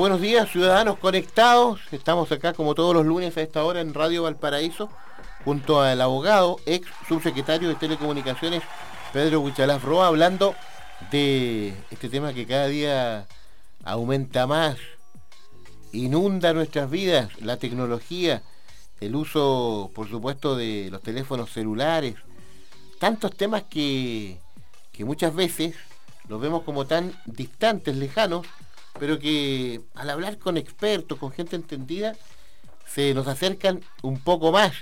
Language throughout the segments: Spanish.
Buenos días, ciudadanos conectados. Estamos acá como todos los lunes a esta hora en Radio Valparaíso, junto al abogado, ex subsecretario de Telecomunicaciones, Pedro Huichalaf Roa, hablando de este tema que cada día aumenta más, inunda nuestras vidas, la tecnología, el uso, por supuesto, de los teléfonos celulares, tantos temas que, que muchas veces los vemos como tan distantes, lejanos, pero que al hablar con expertos, con gente entendida, se nos acercan un poco más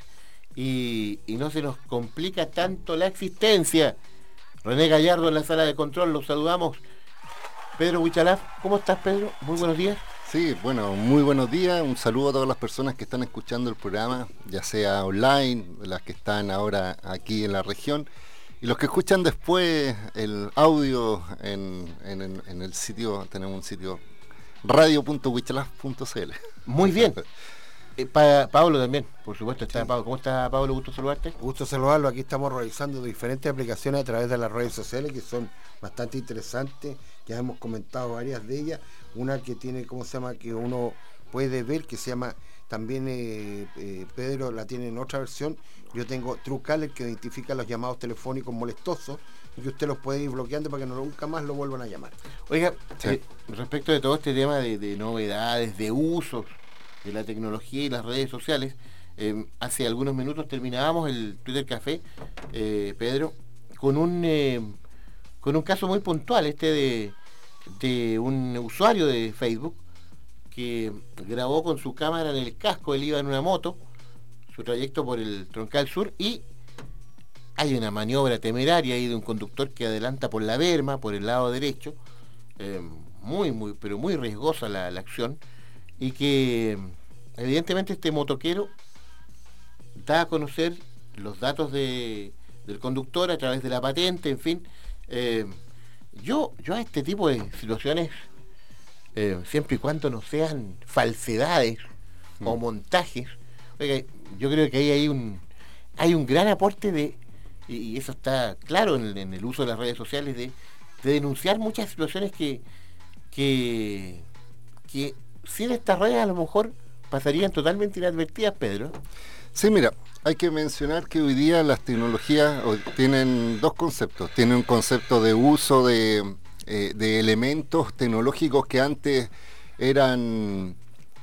y, no se nos complica tanto la existencia. René Gallardo en la sala de control, los saludamos. Pedro Huichalaf, ¿cómo estás Pedro? Muy buenos días. Sí, bueno, muy buenos días. Un saludo a todas las personas que están escuchando el programa, ya sea online, las que están ahora aquí en la región y los que escuchan después el audio en, el sitio, tenemos un sitio radio.wichalaf.cl. Muy bien. Eh, Pablo también, por supuesto, está Pablo. ¿Cómo está Pablo? Gusto saludarte. Gusto saludarlo. Aquí estamos realizando diferentes aplicaciones a través de las redes sociales que son bastante interesantes. Ya hemos comentado varias de ellas. Una que tiene, ¿cómo se llama? Que uno puede ver que se llama también eh, eh, Pedro la tiene en otra versión. Yo tengo Truecaller que identifica los llamados telefónicos molestosos y que usted los puede ir bloqueando para que no, nunca más lo vuelvan a llamar. Oiga, eh, respecto de todo este tema de, novedades, de usos de la tecnología y las redes sociales, hace algunos minutos terminábamos el Twitter Café, Pedro, con un, con un caso muy puntual, este de, de un usuario de Facebook que grabó con su cámara en el casco, él iba en una moto, su trayecto por el Troncal Sur y hay una maniobra temeraria ahí de un conductor que adelanta por la berma, por el lado derecho, eh, muy, muy, pero muy riesgosa la, acción, y que evidentemente este motoquero da a conocer los datos del conductor a través de la patente, en fin. Eh, yo, yo a este tipo de situaciones eh, siempre y cuando no sean falsedades o mm. montajes. Yo creo que ahí hay un, hay un gran aporte de, y eso está claro en el, uso de las redes sociales, de, denunciar muchas situaciones que, que, que sin estas redes a lo mejor pasarían totalmente inadvertidas, Pedro. Sí, mira, hay que mencionar que hoy día las tecnologías tienen dos conceptos. Tienen un concepto de uso de eh, de elementos tecnológicos que antes eran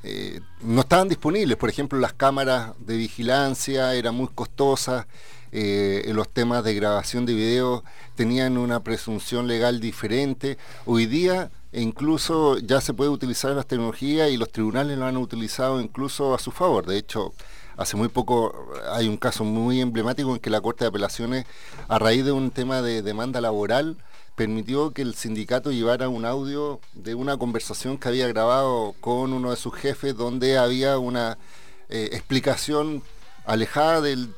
eh, no estaban disponibles. Por ejemplo, las cámaras de vigilancia eran muy costosas, eh, los temas de grabación de video tenían una presunción legal diferente. Hoy día incluso ya se puede utilizar las tecnologías y los tribunales lo han utilizado incluso a su favor. De hecho, hace muy poco hay un caso muy emblemático en que la Corte de Apelaciones, a raíz de un tema de demanda laboral, permitió que el sindicato llevara un audio de una conversación que había grabado con uno de sus jefes donde había una eh, explicación alejada del,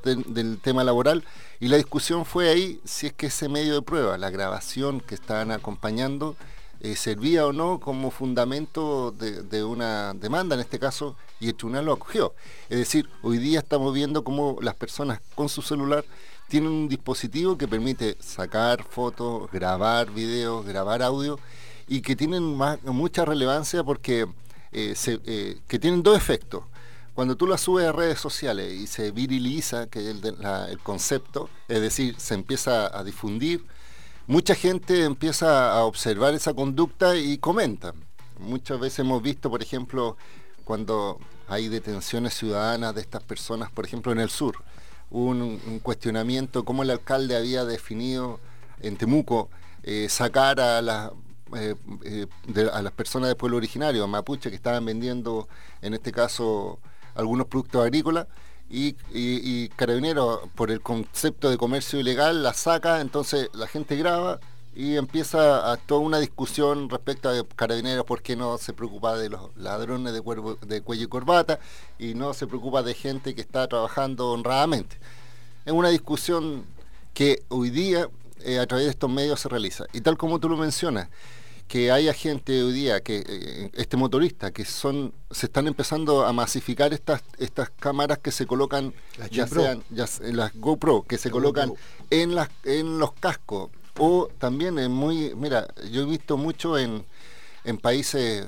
tema laboral y la discusión fue ahí si es que ese medio de prueba, la grabación que estaban acompañando, eh, servía o no como fundamento de, de, una demanda en este caso y el tribunal lo acogió. Es decir, hoy día estamos viendo cómo las personas con su celular tienen un dispositivo que permite sacar fotos, grabar videos, grabar audio y que tienen mucha relevancia porque eh, eh, que tienen dos efectos. Cuando tú la subes a redes sociales y se viriliza, que es el, concepto, es decir, se empieza a difundir, mucha gente empieza a observar esa conducta y comenta. Muchas veces hemos visto, por ejemplo, cuando hay detenciones ciudadanas de estas personas, por ejemplo, en el sur un, cuestionamiento cómo el alcalde había definido en Temuco eh, sacar a las eh, eh, a las personas del pueblo originario, a mapuche, que estaban vendiendo, en este caso, algunos productos agrícolas, y, y, Carabinero, por el concepto de comercio ilegal, la saca, entonces la gente graba y empieza a toda una discusión respecto a carabineros, por qué no se preocupa de los ladrones de, de cuello y corbata y no se preocupa de gente que está trabajando honradamente. Es una discusión que hoy día eh, a través de estos medios se realiza. Y tal como tú lo mencionas, que haya gente hoy día, que eh, este motorista, que son, se están empezando a masificar estas, estas cámaras que se colocan, ya sean las GoPro, que se colocan en las en los cascos. O también es muy, mira, yo he visto mucho en, en países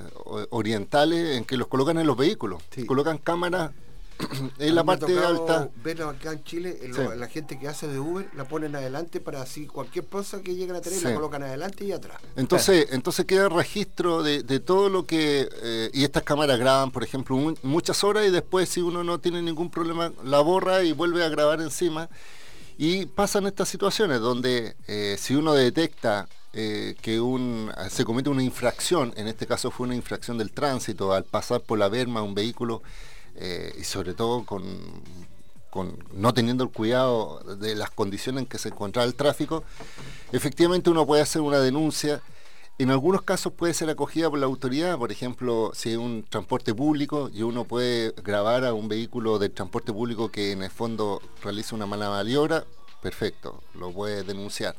orientales en que los colocan en los vehículos. Colocan cámaras en la parte alta. Verlo acá en Chile, la gente que hace de Uber la ponen adelante para así cualquier cosa que lleguen a tener la colocan adelante y atrás. Entonces, entonces queda registro de, todo lo que eh, y estas cámaras graban, por ejemplo, muchas horas y después si uno no tiene ningún problema la borra y vuelve a grabar encima. Y pasan estas situaciones donde eh, si uno detecta eh, que un, se comete una infracción, en este caso fue una infracción del tránsito, al pasar por la berma un vehículo eh, y sobre todo con, no teniendo el cuidado de las condiciones en que se encontraba el tráfico, efectivamente uno puede hacer una denuncia. En algunos casos puede ser acogida por la autoridad, por ejemplo, si es un transporte público y uno puede grabar a un vehículo de transporte público que en el fondo realiza una mala maniobra, perfecto, lo puede denunciar.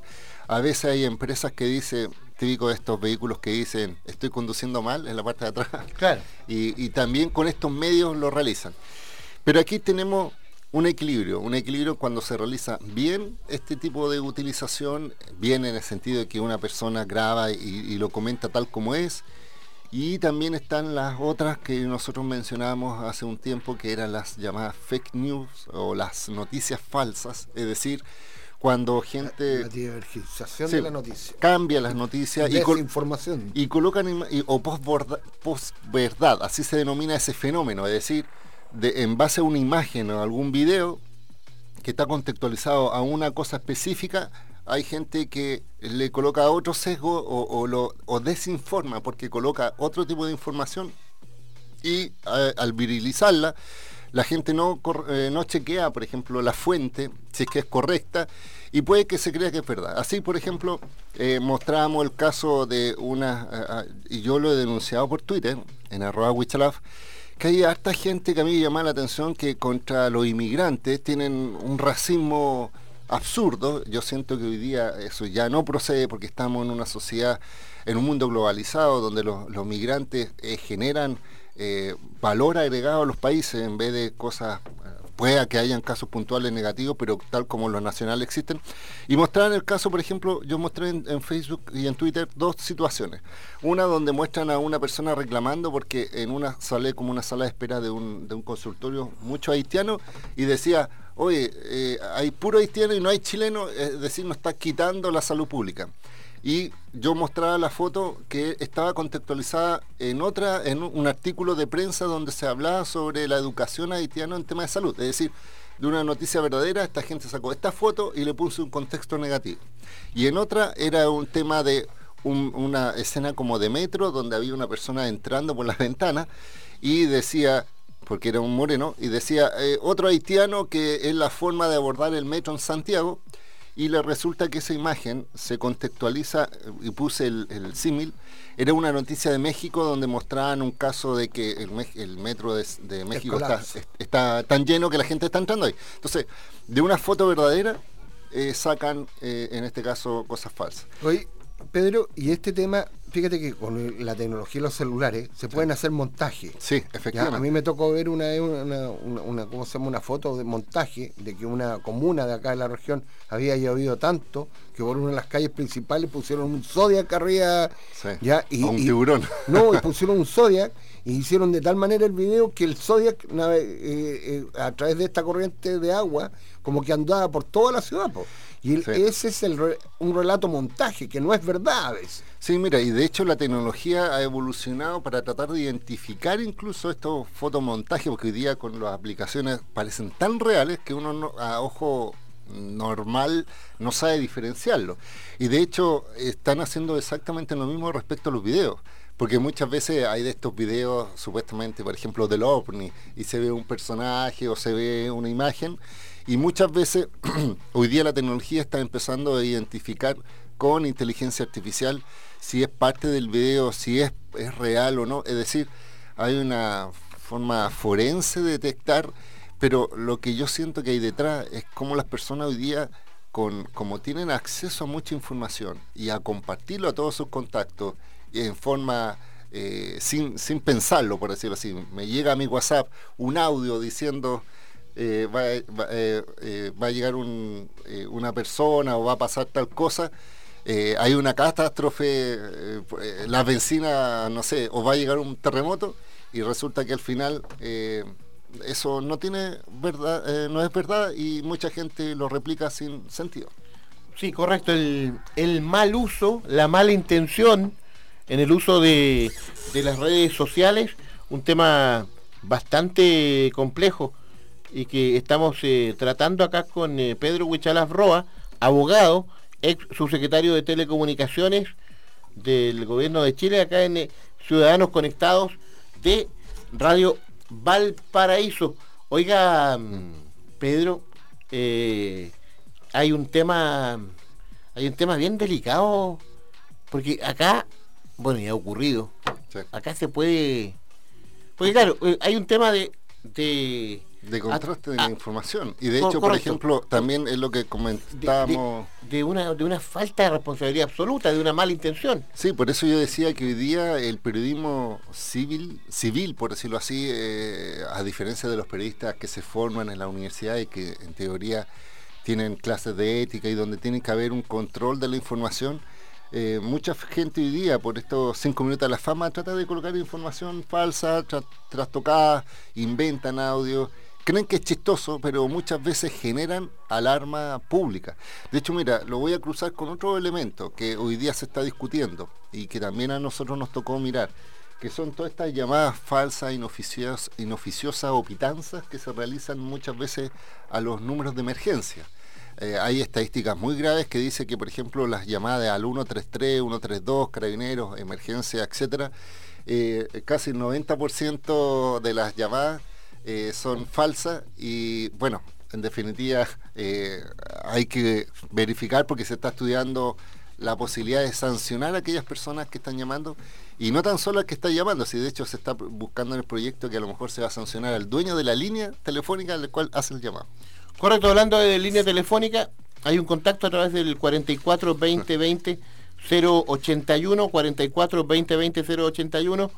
A veces hay empresas que dicen, típico de estos vehículos que dicen estoy conduciendo mal en la parte de atrás. Claro. Y, también con estos medios lo realizan. Pero aquí tenemos un equilibrio, un equilibrio cuando se realiza bien este tipo de utilización, bien en el sentido de que una persona graba y, lo comenta tal como es, y también están las otras que nosotros mencionábamos hace un tiempo, que eran las llamadas fake news o las noticias falsas, es decir, cuando gente la, de la noticia. cambia las noticias y información y colocan o post verdad así se denomina ese fenómeno es decir de, en base a una imagen o algún video que está contextualizado a una cosa específica hay gente que le coloca otro sesgo o, desinforma porque coloca otro tipo de información y al virilizarla la gente no, eh, no chequea, por ejemplo, la fuente, si es que es correcta, y puede que se crea que es verdad. Así, por ejemplo, eh, mostramos el caso de una, y yo lo he denunciado por Twitter, en arroba Wichalaf, que hay harta gente que a mí me llama la atención que contra los inmigrantes tienen un racismo absurdo. Yo siento que hoy día eso ya no procede porque estamos en una sociedad, en un mundo globalizado donde los, migrantes eh, generan eh, valor agregado a los países en vez de cosas, eh, pueda que hayan casos puntuales negativos, pero tal como los nacionales existen. Y mostrar el caso, por ejemplo, yo mostré en, Facebook y en Twitter dos situaciones. Una donde muestran a una persona reclamando porque en una sale como una sala de espera de un, de un consultorio mucho haitiano y decía, oye, eh, hay puro haitiano y no hay chileno, es decir, nos está quitando la salud pública y yo mostraba la foto que estaba contextualizada en otra en un artículo de prensa donde se hablaba sobre la educación haitiana en tema de salud, es decir, de una noticia verdadera, esta gente sacó esta foto y le puso un contexto negativo. Y en otra era un tema de una escena como de metro donde había una persona entrando por la ventana y decía porque era un moreno, y decía, eh, otro haitiano que es la forma de abordar el metro en Santiago, y le resulta que esa imagen se contextualiza, y puse el, símil, era una noticia de México donde mostraban un caso de que el, metro de, México está, tan lleno que la gente está entrando ahí. Entonces, de una foto verdadera eh, sacan, eh, en este caso, cosas falsas. Pedro, y este tema fíjate que con la tecnología de los celulares se pueden hacer montajes. Sí, efectivamente. A mí me tocó ver una, una, una, ¿cómo se llama? una foto de montaje de que una comuna de acá de la región había llovido tanto que por una de las calles principales pusieron un Zodiac arriba. ¿ya? Y, un tiburón. no, y pusieron un Zodiac y hicieron de tal manera el video que el Zodiac eh, eh, a través de esta corriente de agua como que andaba por toda la ciudad. Y ese es el, un relato montaje que no es verdad a veces. Sí, mira, y de hecho la tecnología ha evolucionado para tratar de identificar incluso estos fotomontajes, porque hoy día con las aplicaciones parecen tan reales que uno a ojo normal no sabe diferenciarlo. Y de hecho están haciendo exactamente lo mismo respecto a los videos. Porque muchas veces hay de estos videos, supuestamente, por ejemplo, del OVNI, y se ve un personaje o se ve una imagen, y muchas veces hoy día la tecnología está empezando a identificar con inteligencia artificial si es parte del video, si es, es real o no. Es decir, hay una forma forense de detectar, pero lo que yo siento que hay detrás es cómo las personas hoy día, con, como tienen acceso a mucha información y a compartirlo a todos sus contactos en forma eh, sin, sin pensarlo, por decirlo así, me llega a mi WhatsApp un audio diciendo eh, eh, va, a llegar una persona o va a pasar tal cosa, hay una catástrofe, la vecina, no sé, o va a llegar un terremoto y resulta que al final eso no tiene verdad, no es verdad y mucha gente lo replica sin sentido. Sí, correcto, el, el mal uso, la mala intención en el uso de, de las redes sociales, un tema bastante complejo y que estamos eh, tratando acá con eh, Pedro Huichalas Roa, abogado, ex subsecretario de Telecomunicaciones del Gobierno de Chile, acá en eh, Ciudadanos Conectados de Radio Valparaíso. Oiga, Pedro, hay un tema, hay un tema bien delicado, porque acá, bueno, ya ha ocurrido, acá se puede, porque claro, hay un tema de de contraste de la información. Y de hecho, por ejemplo, también es lo que comentábamos... De, una, de una falta de responsabilidad absoluta, de una mala intención. Sí, por eso yo decía que hoy día el periodismo civil, civil por decirlo así, eh, a diferencia de los periodistas que se forman en la universidad y que en teoría tienen clases de ética y donde tiene que haber un control de la información, eh, mucha gente hoy día, por estos cinco minutos de la fama, trata de colocar información falsa, trastocada, inventan audio creen que es chistoso, pero muchas veces generan alarma pública. De hecho, mira, lo voy a cruzar con otro elemento que hoy día se está discutiendo y que también a nosotros nos tocó mirar, que son todas estas llamadas falsas, inoficiosas, inoficiosas o pitanzas que se realizan muchas veces a los números de emergencia. Eh, hay estadísticas muy graves que dicen que, por ejemplo, las llamadas al 133, 132, carabineros, emergencia, etcétera, eh, casi el 90% de las llamadas eh, son falsas y bueno, en definitiva eh, hay que verificar porque se está estudiando la posibilidad de sancionar a aquellas personas que están llamando y no tan solo al que está llamando, si de hecho se está buscando en el proyecto que a lo mejor se va a sancionar al dueño de la línea telefónica al cual hace el llamado. Correcto, hablando de línea telefónica, hay un contacto a través del 44 2020 081 44 2020 081.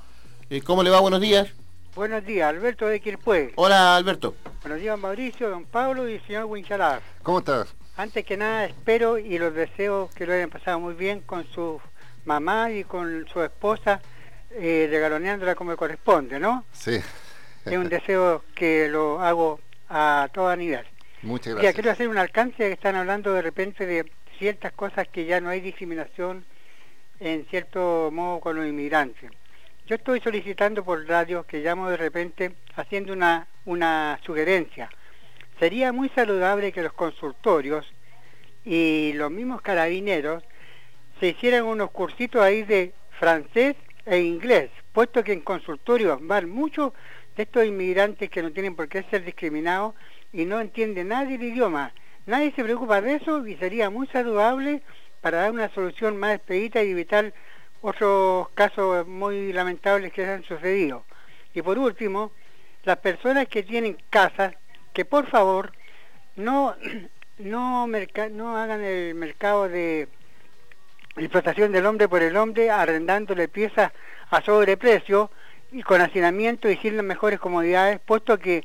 ¿Cómo le va? Buenos días. Buenos días, Alberto de Quilpue. Hola, Alberto. Buenos días, Mauricio, don Pablo y el señor Winchalar. ¿Cómo estás? Antes que nada, espero y los deseo que lo hayan pasado muy bien con su mamá y con su esposa, eh, regaloneándola como corresponde, ¿no? Sí. Es un deseo que lo hago a toda nivel. Muchas gracias. Ya, quiero hacer un alcance que están hablando de repente de ciertas cosas que ya no hay discriminación en cierto modo con los inmigrantes. Yo estoy solicitando por radio que llamo de repente haciendo una, una sugerencia. Sería muy saludable que los consultorios y los mismos carabineros se hicieran unos cursitos ahí de francés e inglés, puesto que en consultorios van muchos de estos inmigrantes que no tienen por qué ser discriminados y no entienden nadie el idioma. Nadie se preocupa de eso y sería muy saludable para dar una solución más expedita y evitar otros casos muy lamentables que han sucedido. Y por último, las personas que tienen casas, que por favor no, no, hagan el mercado de explotación del hombre por el hombre arrendándole piezas a sobreprecio y con hacinamiento y sin las mejores comodidades, puesto que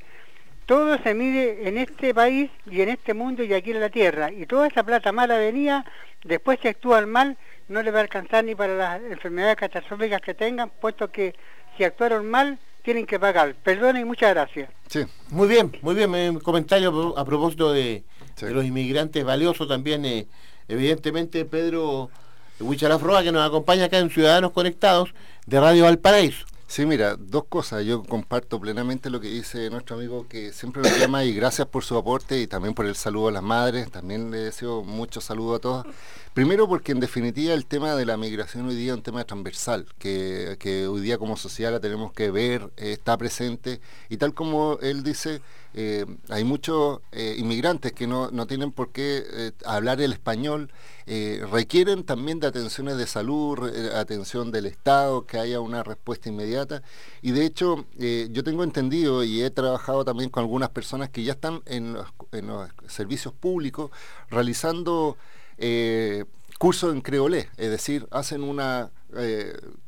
todo se mide en este país y en este mundo y aquí en la tierra. Y toda esa plata mala venía, después se actúan mal no le va a alcanzar ni para las enfermedades catastróficas que tengan, puesto que si actuaron mal, tienen que pagar. Perdón y muchas gracias. Sí, muy bien, muy bien. Un comentario a propósito de, los inmigrantes valiosos también, eh, evidentemente, Pedro Huicharafroa, que nos acompaña acá en Ciudadanos Conectados de Radio Valparaíso. Sí, mira, dos cosas. Yo comparto plenamente lo que dice nuestro amigo que siempre nos llama y gracias por su aporte y también por el saludo a las madres. También le deseo mucho saludo a todos. Primero porque en definitiva el tema de la migración hoy día es un tema transversal, que, hoy día como sociedad la tenemos que ver, está presente y tal como él dice, eh, hay muchos eh, inmigrantes que no, tienen por qué eh, hablar el español, requieren también de atenciones de salud, atención del Estado, que haya una respuesta inmediata. Y de hecho, yo tengo entendido y he trabajado también con algunas personas que ya están en los, en los servicios públicos realizando cursos en creolé, es decir, hacen una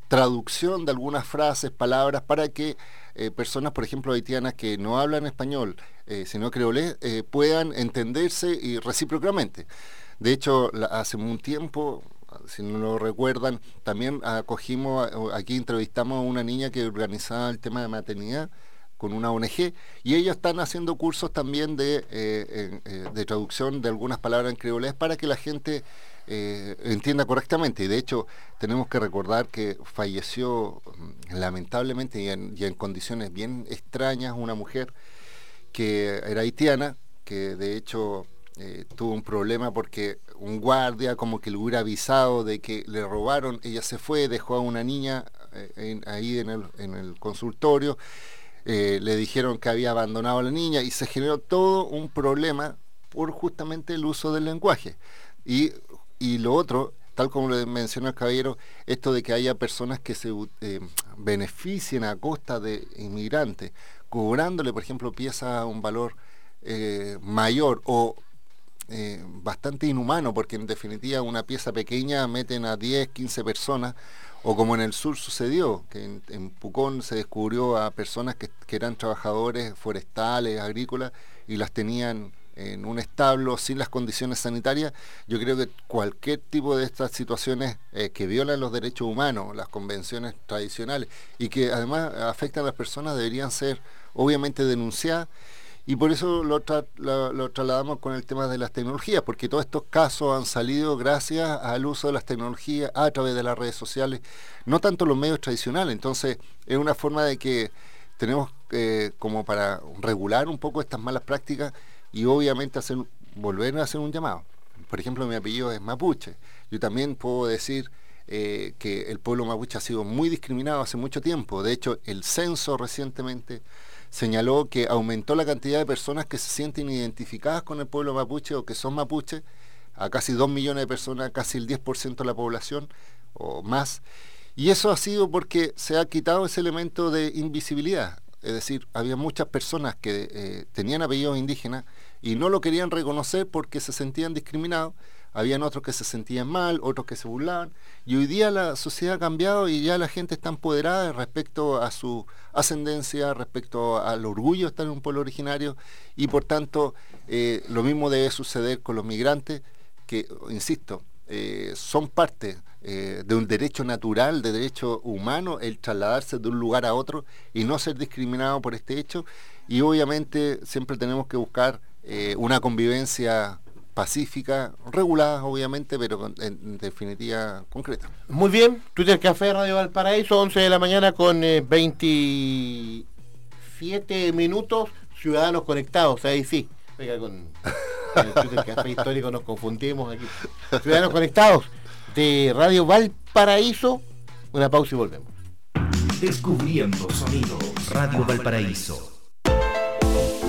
traducción de algunas frases, palabras, para que eh, personas, por ejemplo, haitianas que no hablan español, eh, sino creolés, eh, puedan entenderse y recíprocamente. De hecho, hace un tiempo, si no lo recuerdan, también acogimos, aquí entrevistamos a una niña que organizaba el tema de maternidad con una ONG y ellos están haciendo cursos también de, de traducción de algunas palabras en creolés para que la gente eh, entienda correctamente. Y de hecho, tenemos que recordar que falleció mm, lamentablemente y en, condiciones bien extrañas una mujer que era haitiana, que de hecho eh, tuvo un problema porque un guardia como que le hubiera avisado de que le robaron, ella se fue, dejó a una niña eh, ahí en el, en el consultorio, le dijeron que había abandonado a la niña y se generó todo un problema por justamente el uso del lenguaje. Y y lo otro, tal como le mencionó el caballero, esto de que haya personas que se eh, beneficien a costa de inmigrantes, cobrándole, por ejemplo, piezas a un valor eh, mayor o eh, bastante inhumano, porque en definitiva una pieza pequeña meten a 10, 15 personas, o como en el sur sucedió, que en, Pucón se descubrió a personas que, que eran trabajadores forestales, agrícolas, y las tenían en un establo sin las condiciones sanitarias, yo creo que cualquier tipo de estas situaciones eh, que violan los derechos humanos, las convenciones tradicionales y que además afectan a las personas deberían ser obviamente denunciadas y por eso lo, lo, trasladamos con el tema de las tecnologías, porque todos estos casos han salido gracias al uso de las tecnologías a través de las redes sociales, no tanto los medios tradicionales. Entonces, es una forma de que tenemos eh, como para regular un poco estas malas prácticas, y obviamente hacer, volver a hacer un llamado. Por ejemplo, mi apellido es mapuche. Yo también puedo decir eh, que el pueblo mapuche ha sido muy discriminado hace mucho tiempo. De hecho, el censo recientemente señaló que aumentó la cantidad de personas que se sienten identificadas con el pueblo mapuche o que son mapuche a casi 2 millones de personas, casi el 10% de la población o más. Y eso ha sido porque se ha quitado ese elemento de invisibilidad. Es decir, había muchas personas que eh, tenían apellidos indígenas y no lo querían reconocer porque se sentían discriminados. Habían otros que se sentían mal, otros que se burlaban. Y hoy día la sociedad ha cambiado y ya la gente está empoderada respecto a su ascendencia, respecto al orgullo de estar en un pueblo originario. Y por tanto, eh, lo mismo debe suceder con los migrantes, que, insisto, eh, son parte eh, de un derecho natural, de derecho humano, el trasladarse de un lugar a otro y no ser discriminado por este hecho. Y obviamente siempre tenemos que buscar eh, una convivencia pacífica, regulada obviamente, pero en, definitiva concreta. Muy bien, Twitter Café Radio Valparaíso, 11 de la mañana con 27 minutos, ciudadanos conectados, ahí sí, con el Café Histórico nos confundimos aquí. Ciudadanos conectados de Radio Valparaíso. Una pausa y volvemos. Descubriendo sonidos. Radio Valparaíso.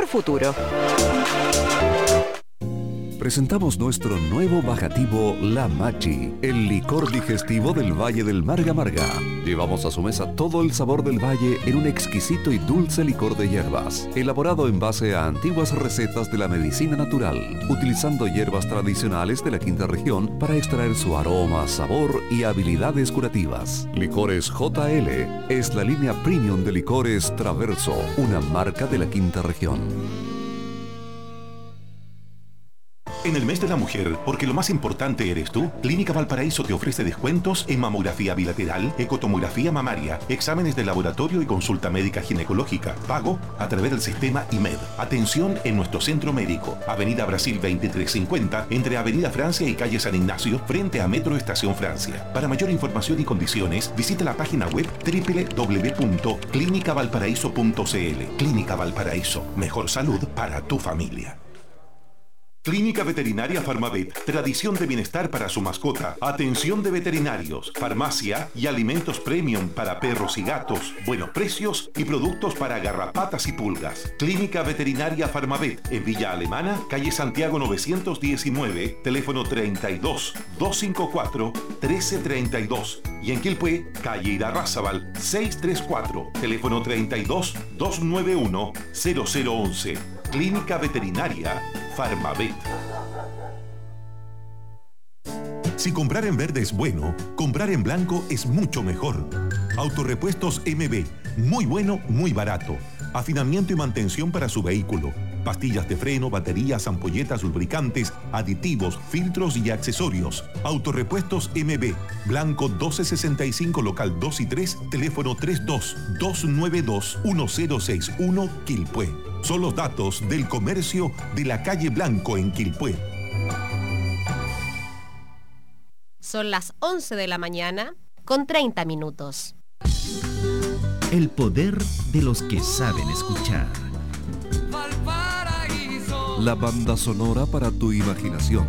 mejor futuro. Presentamos nuestro nuevo bajativo La Machi, el licor digestivo del Valle del Marga Marga. Llevamos a su mesa todo el sabor del valle en un exquisito y dulce licor de hierbas, elaborado en base a antiguas recetas de la medicina natural, utilizando hierbas tradicionales de la quinta región para extraer su aroma, sabor y habilidades curativas. Licores JL es la línea premium de licores Traverso, una marca de la quinta región. En el mes de la mujer, porque lo más importante eres tú, Clínica Valparaíso te ofrece descuentos en mamografía bilateral, ecotomografía mamaria, exámenes de laboratorio y consulta médica ginecológica. Pago a través del sistema IMED. Atención en nuestro centro médico, Avenida Brasil 2350, entre Avenida Francia y calle San Ignacio, frente a Metro Estación Francia. Para mayor información y condiciones, visita la página web www.clinicavalparaíso.cl. Clínica Valparaíso, mejor salud para tu familia. Clínica Veterinaria Farmavet, tradición de bienestar para su mascota, atención de veterinarios, farmacia y alimentos premium para perros y gatos, buenos precios y productos para garrapatas y pulgas. Clínica Veterinaria Farmavet, en Villa Alemana, calle Santiago 919, teléfono 32 254 1332 y en Quilpué, calle Irarrázaval 634, teléfono 32 291 0011. Clínica Veterinaria Si comprar en verde es bueno, comprar en blanco es mucho mejor. Autorepuestos MB, muy bueno, muy barato. Afinamiento y mantención para su vehículo. Pastillas de freno, baterías, ampolletas, lubricantes, aditivos, filtros y accesorios. Autorepuestos MB, Blanco 1265, local 2 y 3, teléfono 32 292 1061, Quilpué. Son los datos del comercio de la calle Blanco en Quilpué. Son las 11 de la mañana con 30 minutos. El poder de los que saben escuchar. La banda sonora para tu imaginación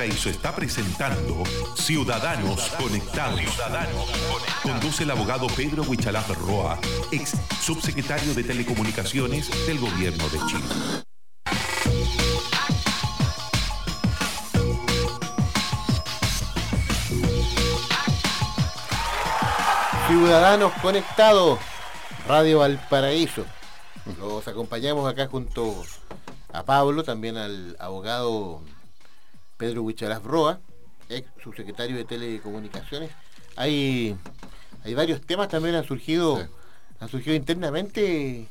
Valparaíso está presentando Ciudadanos Conectados. Conduce el abogado Pedro Huichalaf Roa, ex subsecretario de Telecomunicaciones del Gobierno de Chile. Ciudadanos Conectados, Radio Valparaíso. Los acompañamos acá junto a Pablo, también al abogado Pedro Huicharaz Roa, ex subsecretario de Telecomunicaciones. Hay, hay varios temas también han surgido han surgido internamente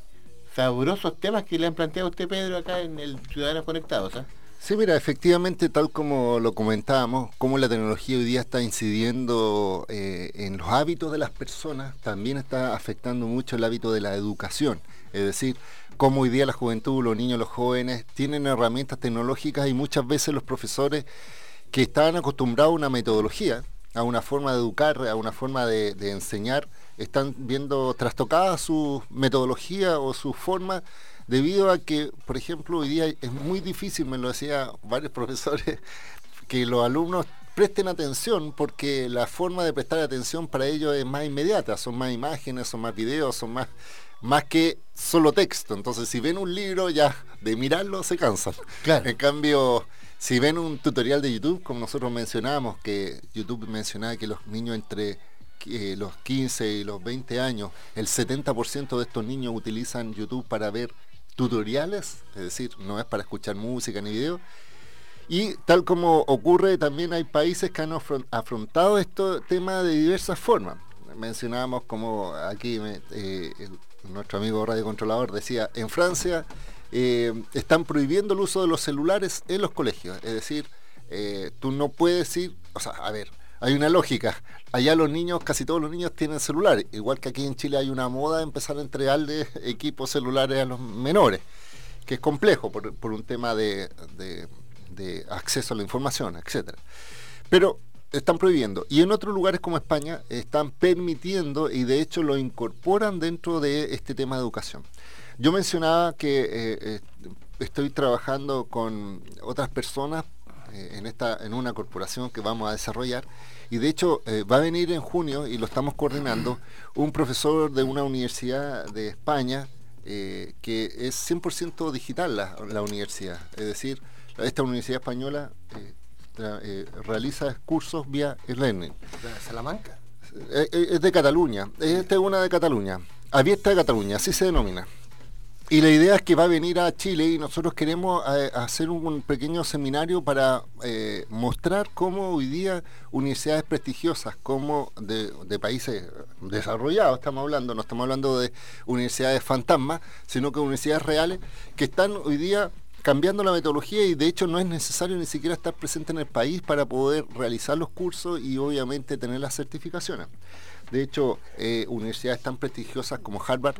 sabrosos temas que le han planteado a usted, Pedro, acá en el Ciudadanos Conectados. ¿ah? Sí, mira, efectivamente, tal como lo comentábamos, cómo la tecnología hoy día está incidiendo eh, en los hábitos de las personas, también está afectando mucho el hábito de la educación. Es decir, cómo hoy día la juventud, los niños, los jóvenes tienen herramientas tecnológicas y muchas veces los profesores que estaban acostumbrados a una metodología, a una forma de educar, a una forma de, enseñar, están viendo trastocada su metodología o su forma debido a que, por ejemplo, hoy día es muy difícil, me lo decía varios profesores, que los alumnos presten atención porque la forma de prestar atención para ellos es más inmediata, son más imágenes, son más videos, son más más que solo texto. Entonces, si ven un libro ya de mirarlo se cansan. Claro. En cambio, si ven un tutorial de YouTube, como nosotros mencionábamos, que YouTube mencionaba que los niños entre eh, los 15 y los 20 años, el 70% de estos niños utilizan YouTube para ver tutoriales, es decir, no es para escuchar música ni video. Y tal como ocurre, también hay países que han afrontado este tema de diversas formas. Mencionábamos como aquí eh, nuestro amigo Radio Controlador decía, en Francia eh, están prohibiendo el uso de los celulares en los colegios. Es decir, eh, tú no puedes ir, o sea, a ver, hay una lógica. Allá los niños, casi todos los niños tienen celulares. Igual que aquí en Chile hay una moda de empezar a entregarle equipos celulares a los menores, que es complejo por, un tema de, de, acceso a la información, etcétera. Pero están prohibiendo. Y en otros lugares como España están permitiendo y de hecho lo incorporan dentro de este tema de educación. Yo mencionaba que eh, eh, estoy trabajando con otras personas eh, en, esta, en una corporación que vamos a desarrollar. Y de hecho va a venir en junio, y lo estamos coordinando, un profesor de una universidad de España que es 100% digital la, universidad. Es decir, esta universidad española realiza cursos vía e-learning. ¿De Salamanca? Eh, eh, es de Cataluña, esta es una de Cataluña, abierta de Cataluña, así se denomina. Y la idea es que va a venir a Chile y nosotros queremos hacer un, pequeño seminario para mostrar cómo hoy día universidades prestigiosas, como de, de, países desarrollados, estamos hablando, no estamos hablando de universidades fantasmas, sino que universidades reales, que están hoy día cambiando la metodología y de hecho no es necesario ni siquiera estar presente en el país para poder realizar los cursos y obviamente tener las certificaciones. De hecho, eh, universidades tan prestigiosas como Harvard,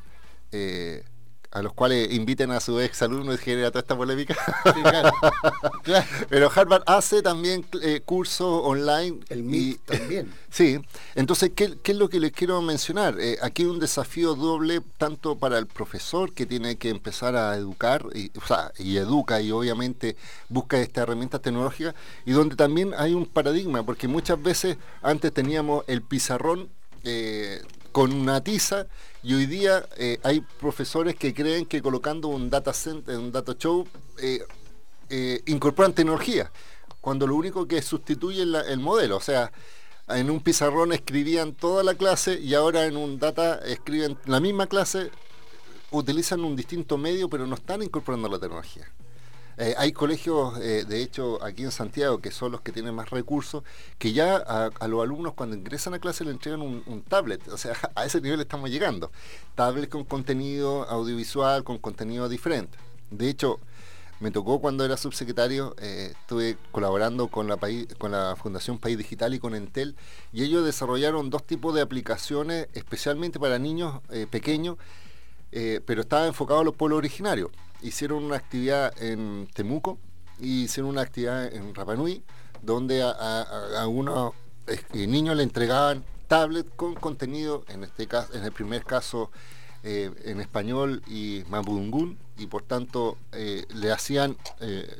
eh, a los cuales inviten a su ex alumno y genera toda esta polémica. Pero Harvard hace también eh, cursos online. El MIT también. Sí, entonces, ¿qué, es lo que les quiero mencionar? Eh, aquí hay un desafío doble, tanto para el profesor que tiene que empezar a educar, y, o sea, y educa y obviamente busca esta herramienta tecnológica, y donde también hay un paradigma, porque muchas veces antes teníamos el pizarrón eh, con una tiza y hoy día eh, hay profesores que creen que colocando un data center, un data show, eh, eh, incorporan tecnología, cuando lo único que sustituye es el modelo. O sea, en un pizarrón escribían toda la clase y ahora en un data escriben la misma clase, utilizan un distinto medio, pero no están incorporando la tecnología. Eh, hay colegios, eh, de hecho, aquí en Santiago, que son los que tienen más recursos, que ya a, los alumnos cuando ingresan a clase le entregan un, tablet. O sea, a ese nivel estamos llegando. Tablet con contenido audiovisual, con contenido diferente. De hecho, me tocó cuando era subsecretario, eh, estuve colaborando con la, con la Fundación País Digital y con Entel, y ellos desarrollaron dos tipos de aplicaciones especialmente para niños pequeños, pero estaba enfocado a los pueblos originarios hicieron una actividad en Temuco y hicieron una actividad en Rapanui, donde a, a, unos eh, niños le entregaban tablet con contenido, en este caso, en el primer caso eh, en español y mapudungún, y por tanto eh, le hacían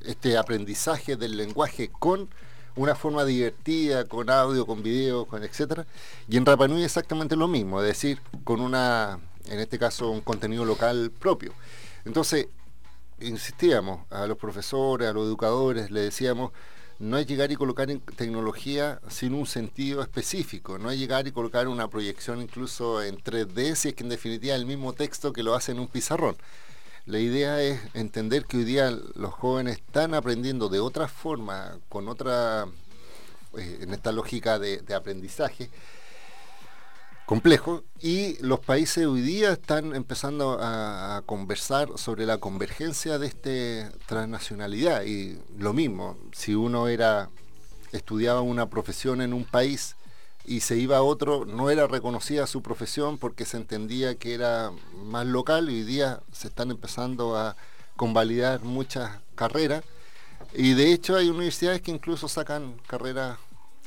este aprendizaje del lenguaje con una forma divertida, con audio, con video, con etcétera. Y en Rapanui exactamente lo mismo, es decir, con una, en este caso, un contenido local propio. Entonces, insistíamos a los profesores, a los educadores, le decíamos, no es llegar y colocar tecnología sin un sentido específico, no es llegar y colocar una proyección incluso en 3D, si es que en definitiva el mismo texto que lo hace en un pizarrón. La idea es entender que hoy día los jóvenes están aprendiendo de otra forma, con otra, eh, en esta lógica de aprendizaje, complejo y los países hoy día están empezando a, conversar sobre la convergencia de este transnacionalidad y lo mismo, si uno era estudiaba una profesión en un país y se iba a otro, no era reconocida su profesión porque se entendía que era más local y hoy día se están empezando a convalidar muchas carreras. Y de hecho hay universidades que incluso sacan carreras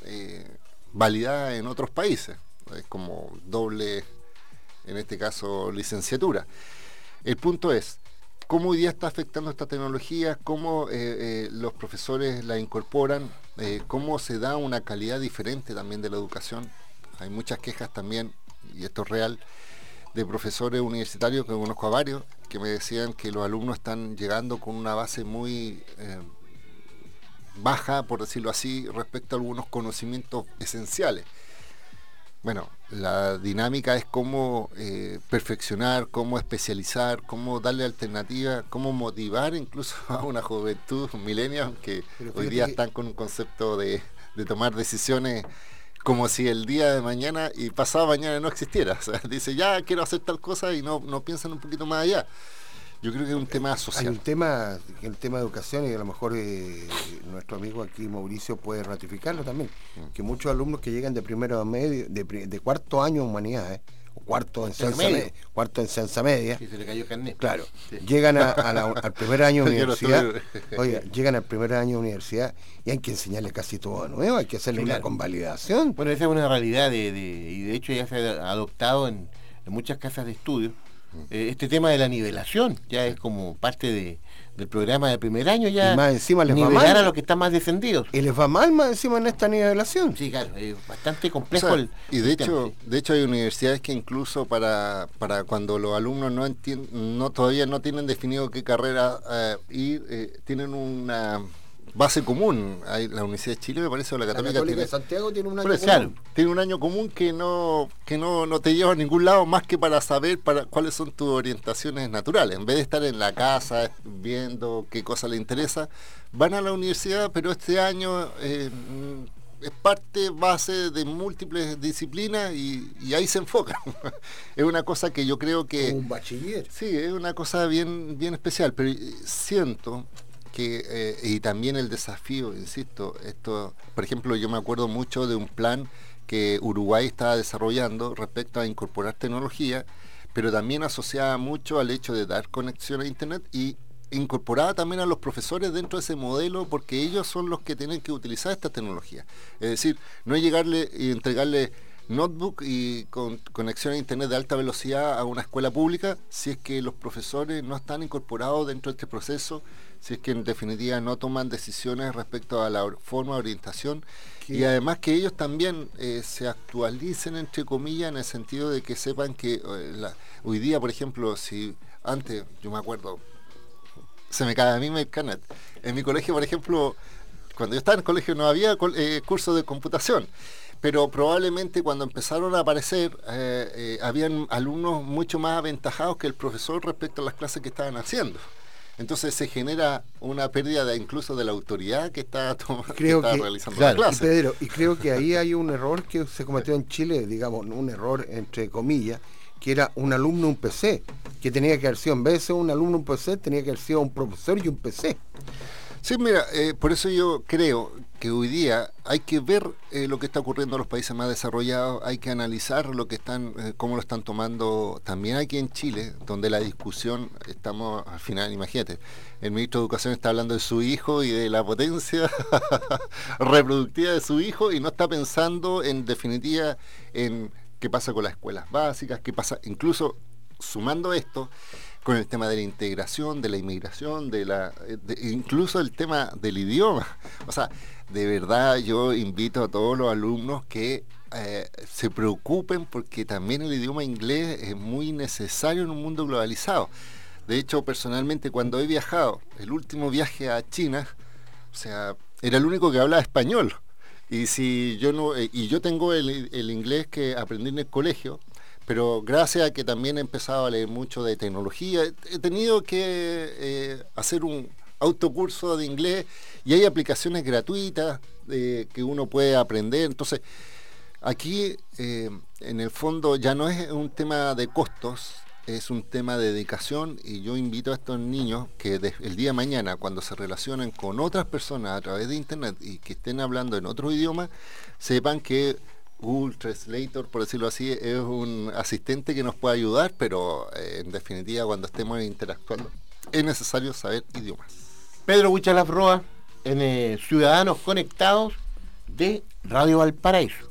eh, validadas en otros países, es como doble, en este caso, licenciatura. El punto es, ¿cómo hoy día está afectando esta tecnología? ¿Cómo eh, eh, los profesores la incorporan? Eh, ¿Cómo se da una calidad diferente también de la educación? Hay muchas quejas también, y esto es real, de profesores universitarios que conozco a varios, que me decían que los alumnos están llegando con una base muy eh, baja, por decirlo así, respecto a algunos conocimientos esenciales. Bueno, la dinámica es cómo eh, perfeccionar, cómo especializar, cómo darle alternativa, cómo motivar incluso a una juventud millennial que hoy día están con un concepto de, de, tomar decisiones como si el día de mañana y pasado mañana no existiera. O sea, dice, ya quiero hacer tal cosa y no, no piensan un poquito más allá. Yo creo que es un tema social. Hay un tema, el tema de educación, y a lo mejor eh, nuestro amigo aquí Mauricio puede ratificarlo también, mm. que muchos alumnos que llegan de primero a medio, de, de cuarto año de humanidades, o cuarto en ciencia media, cuarto en ciencia media. Sí, se le cayó carnet. Claro. Sí. Llegan a, a la, al primer año de universidad. oiga, llegan al primer año de universidad y hay que enseñarle casi todo nuevo, hay que hacerle una convalidación. Bueno, esa es una realidad de, de, y de hecho ya se ha adoptado en, en muchas casas de estudio eh, este tema de la nivelación ya es como parte de, del programa de primer año ya y más encima les nivelar va mal. a los que están más descendidos y les va mal más encima en esta nivelación sí claro es bastante complejo o sea, el, y de el hecho tema. de hecho hay universidades que incluso para para cuando los alumnos no entienden no todavía no tienen definido qué carrera eh, ir eh, tienen una base común. Hay la Universidad de Chile, me parece, o la Católica. La Católica tiene, de Santiago tiene un año común. Claro, tiene un año común que no que no, no te lleva a ningún lado más que para saber para cuáles son tus orientaciones naturales. En vez de estar en la casa viendo qué cosa le interesa, van a la universidad, pero este año eh, es parte base de múltiples disciplinas y, y ahí se enfocan. es una cosa que yo creo que... Un bachiller. Sí, es una cosa bien, bien especial, pero siento que, eh, y también el desafío, insisto, esto, por ejemplo, yo me acuerdo mucho de un plan que Uruguay estaba desarrollando respecto a incorporar tecnología, pero también asociada mucho al hecho de dar conexión a Internet y incorporada también a los profesores dentro de ese modelo porque ellos son los que tienen que utilizar esta tecnología. Es decir, no llegarle y entregarle notebook y con conexión a internet de alta velocidad a una escuela pública si es que los profesores no están incorporados dentro de este proceso si es que en definitiva no toman decisiones respecto a la forma de orientación ¿Qué? y además que ellos también eh, se actualicen entre comillas en el sentido de que sepan que eh, la, hoy día por ejemplo si antes yo me acuerdo se me cae a mí mi carnet en mi colegio por ejemplo cuando yo estaba en el colegio no había eh, curso de computación pero probablemente cuando empezaron a aparecer eh, eh, habían alumnos mucho más aventajados que el profesor respecto a las clases que estaban haciendo. Entonces se genera una pérdida de, incluso de la autoridad que está, creo que está que, realizando claro, la clase. Y, Pedro, y creo que ahí hay un error que se cometió en Chile, digamos, un error entre comillas, que era un alumno un PC, que tenía que haber sido, en vez de ser un alumno un PC, tenía que haber sido un profesor y un PC. Sí, mira, eh, por eso yo creo que hoy día hay que ver eh, lo que está ocurriendo en los países más desarrollados, hay que analizar lo que están, eh, cómo lo están tomando también aquí en Chile, donde la discusión, estamos al final, imagínate, el ministro de Educación está hablando de su hijo y de la potencia reproductiva de su hijo y no está pensando en definitiva en qué pasa con las escuelas básicas, qué pasa, incluso sumando esto, con el tema de la integración, de la inmigración, de la, de, incluso el tema del idioma. O sea, de verdad yo invito a todos los alumnos que eh, se preocupen porque también el idioma inglés es muy necesario en un mundo globalizado. De hecho, personalmente cuando he viajado, el último viaje a China, o sea, era el único que hablaba español. Y si yo no, eh, y yo tengo el, inglés que aprendí en el colegio, pero gracias a que también he empezado a leer mucho de tecnología, he tenido que eh, hacer un autocurso de inglés y hay aplicaciones gratuitas eh, que uno puede aprender. Entonces, aquí eh, en el fondo ya no es un tema de costos, es un tema de dedicación y yo invito a estos niños que el día de mañana cuando se relacionen con otras personas a través de internet y que estén hablando en otro idioma, sepan que Google Translator, por decirlo así, es un asistente que nos puede ayudar, pero eh, en definitiva cuando estemos interactuando es necesario saber idiomas. Pedro Huichalaf Roa, en eh, Ciudadanos Conectados de Radio Valparaíso.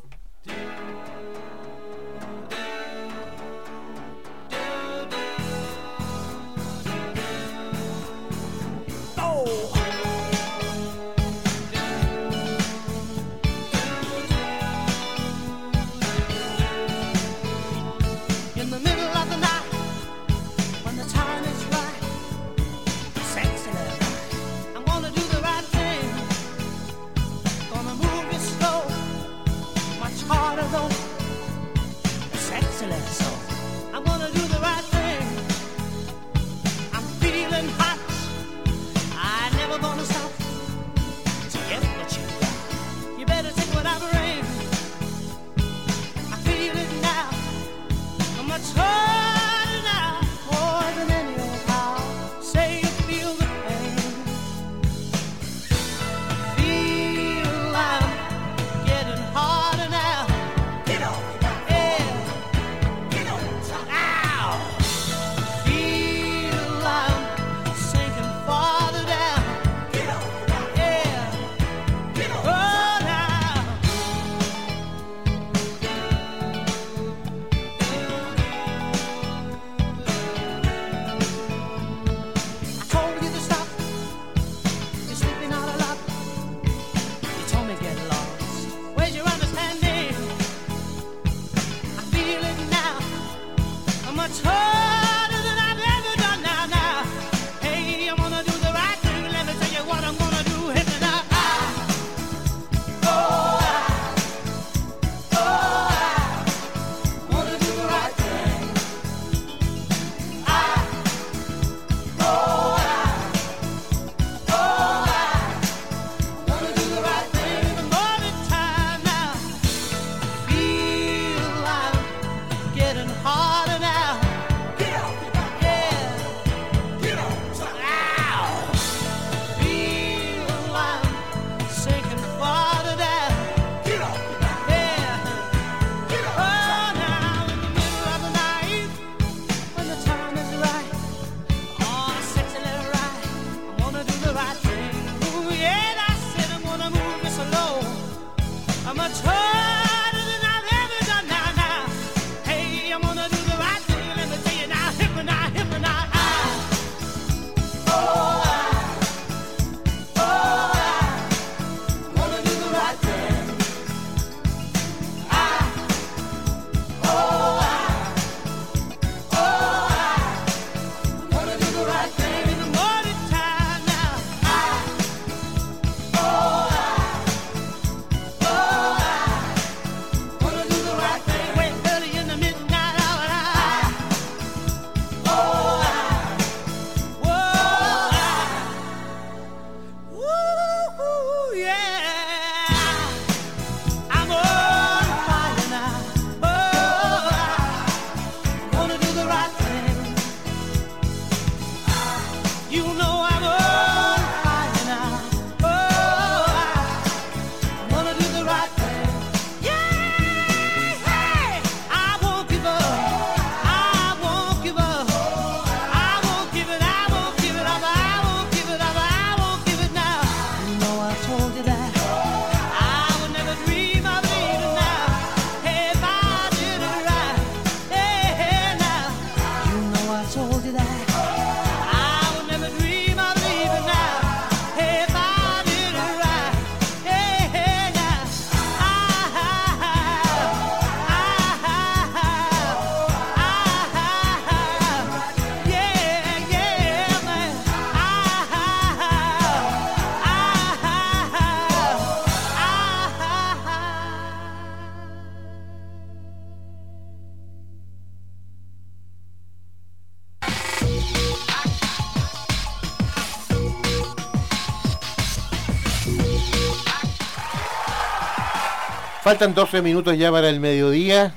Faltan 12 minutos ya para el mediodía.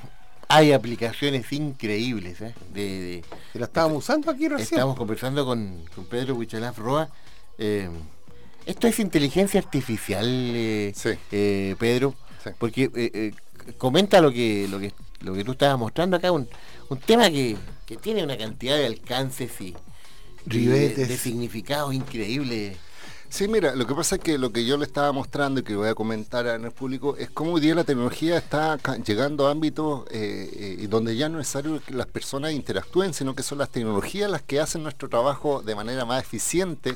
hay aplicaciones increíbles. ¿eh? De, la estábamos usando aquí recién. Estamos conversando con, con Pedro Huichalaf Roa. Eh, esto es inteligencia artificial, eh, Sí. eh, Pedro, Sí. porque eh, comenta lo que, lo que lo que tú estabas mostrando acá, un, un tema que, que tiene una cantidad de alcances y, de, de significados increíbles. Sí, mira, lo que pasa es que lo que yo le estaba mostrando y que voy a comentar en el público es cómo hoy día la tecnología está llegando a ámbitos eh, eh, donde ya no es necesario que las personas interactúen, sino que son las tecnologías las que hacen nuestro trabajo de manera más eficiente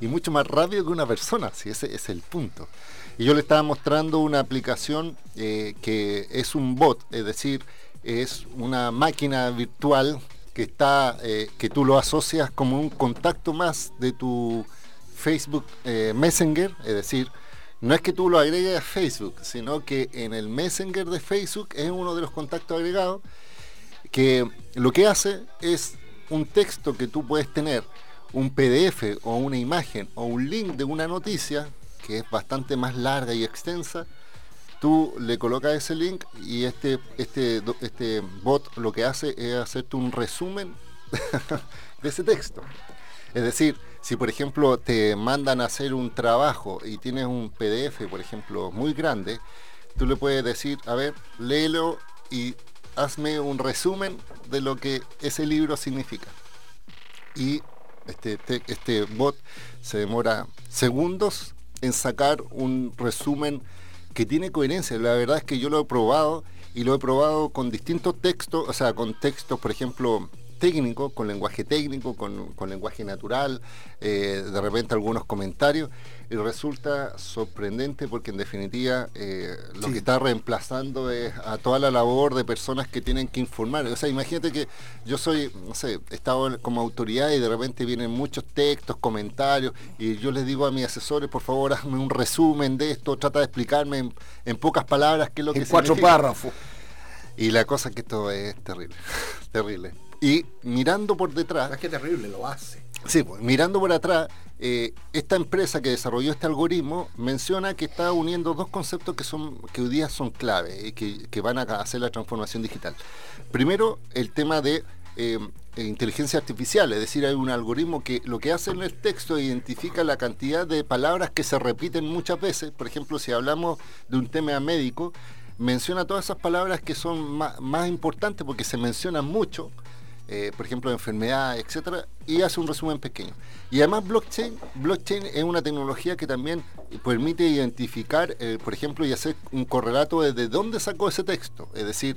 y mucho más rápido que una persona, si ese es el punto. Y yo le estaba mostrando una aplicación eh, que es un bot, es decir, es una máquina virtual que está, que tú lo asocias como un contacto más de tu Facebook eh, Messenger, es decir, no es que tú lo agregues a Facebook, sino que en el Messenger de Facebook es uno de los contactos agregados que lo que hace es un texto que tú puedes tener, un PDF o una imagen o un link de una noticia que es bastante más larga y extensa, tú le colocas ese link y este, este, este bot lo que hace es hacerte un resumen de ese texto. Es decir, si por ejemplo te mandan a hacer un trabajo y tienes un PDF, por ejemplo, muy grande, tú le puedes decir, a ver, léelo y hazme un resumen de lo que ese libro significa. Y este, te- este bot se demora segundos en sacar un resumen que tiene coherencia. La verdad es que yo lo he probado y lo he probado con distintos textos, o sea, con textos, por ejemplo, técnicos, con lenguaje técnico, con, con lenguaje natural, eh, de repente algunos comentarios, y resulta sorprendente porque en definitiva eh, lo Sí. que está reemplazando es a toda la labor de personas que tienen que informar. O sea, imagínate que yo soy, no sé, he estado como autoridad y de repente vienen muchos textos, comentarios, y yo les digo a mis asesores, por favor, hazme un resumen de esto, trata de explicarme en, en pocas palabras qué es lo que en cuatro significa. párrafos. Y la cosa es que esto es terrible, terrible. Y mirando por detrás, Es que terrible, lo hace. Sí, pues, mirando por atrás, eh, esta empresa que desarrolló este algoritmo menciona que está uniendo dos conceptos que son que hoy día son clave y que, que van a hacer la transformación digital. Primero, el tema de eh, inteligencia artificial, es decir, hay un algoritmo que lo que hace en el texto identifica la cantidad de palabras que se repiten muchas veces. Por ejemplo, si hablamos de un tema médico, menciona todas esas palabras que son ma- más importantes porque se mencionan mucho eh, por ejemplo, enfermedad, etcétera, y hace un resumen pequeño. Y además blockchain, blockchain es una tecnología que también permite identificar, eh, por ejemplo, y hacer un correlato de, de dónde sacó ese texto. Es decir,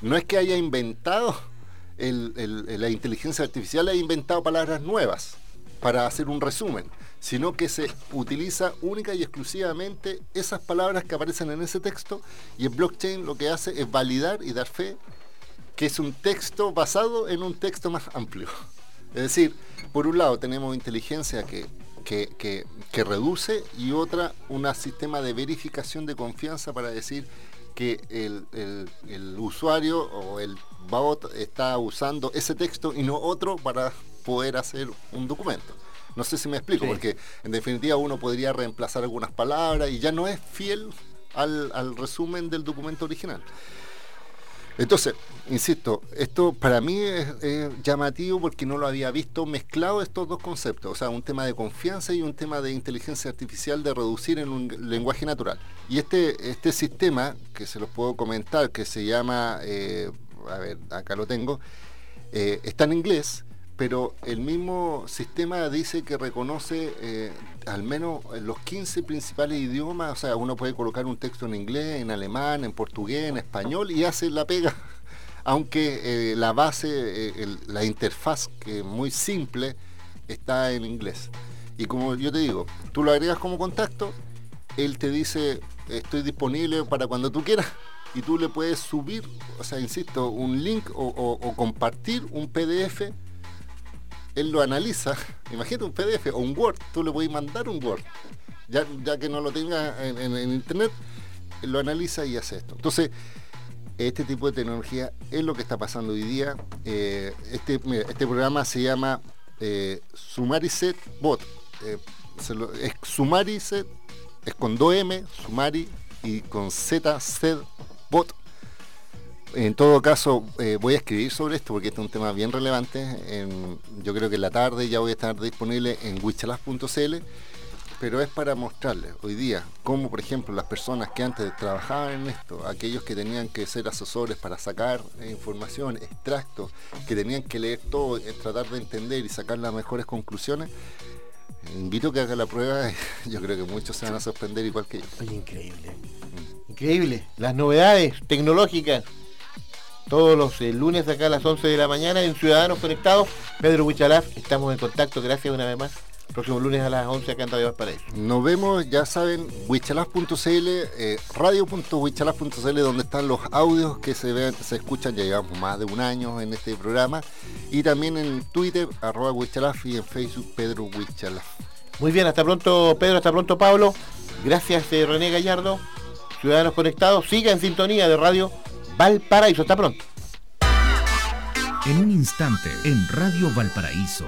no es que haya inventado la inteligencia artificial, ha inventado palabras nuevas para hacer un resumen, sino que se utiliza única y exclusivamente esas palabras que aparecen en ese texto y el blockchain lo que hace es validar y dar fe que es un texto basado en un texto más amplio. Es decir, por un lado tenemos inteligencia que, que, que- que reduce y otra un sistema de verificación de confianza para decir que el, el- el usuario o el bot está usando ese texto y no otro para poder hacer un documento. No sé si me explico, Sí. porque en definitiva uno podría reemplazar algunas palabras y ya no es fiel al, al resumen del documento original. Entonces, insisto, esto para mí es, llamativo porque no lo había visto mezclado estos dos conceptos, o sea, un tema de confianza y un tema de inteligencia artificial de reducir en un lenguaje natural. Y este, este sistema, que se los puedo comentar, que se llama, eh, a ver, acá lo tengo, eh, está en inglés, pero el mismo sistema dice que reconoce eh, al menos los 15 principales idiomas, o sea, uno puede colocar un texto en inglés, en alemán, en portugués, en español y hace la pega, aunque eh, la base, eh, la interfaz, que es muy simple, está en inglés. Y como yo te digo, tú lo agregas como contacto, él te dice, estoy disponible para cuando tú quieras, y tú le puedes subir, o sea, insisto, un link o compartir un PDF él lo analiza, imagínate un PDF o un Word, tú le puedes mandar un Word, ya, ya que no lo tenga en, internet, lo analiza y hace esto. Entonces, este tipo de tecnología es lo que está pasando hoy día. Eh, este, este programa se llama eh, Sumariset Bot. Eh, se es Sumariset, es con 2M, Sumari y con Z, Set Bot En todo caso, eh, voy a escribir sobre esto porque este es un tema bien relevante. yo creo que en la tarde ya voy a estar disponible en wichalas.cl, pero es para mostrarles hoy día cómo, por ejemplo, las personas que antes trabajaban en esto, aquellos que tenían que ser asesores para sacar información, extractos, que tenían que leer todo, eh, tratar de entender y sacar las mejores conclusiones, invito a que haga la prueba. Yo creo que muchos se van a sorprender igual que yo. Increíble. Increíble. Las novedades tecnológicas todos los eh, lunes acá a las 11 de la mañana en Ciudadanos Conectados. Pedro Huichalaf, estamos en contacto, gracias una vez más. Próximo lunes a las 11 acá en Radio Valparaíso. Nos vemos, ya saben, huichalaf.cl, eh, radio.huichalaf.cl, donde están los audios que se ven, se escuchan, ya llevamos más de un año en este programa, y también en Twitter, arroba huichalaf, y en Facebook, Pedro Huichalaf. Muy bien, hasta pronto Pedro, hasta pronto Pablo. Gracias eh, René Gallardo. Ciudadanos Conectados, siga en sintonía de Radio Valparaíso. Hasta pronto. En un instante, en Radio Valparaíso.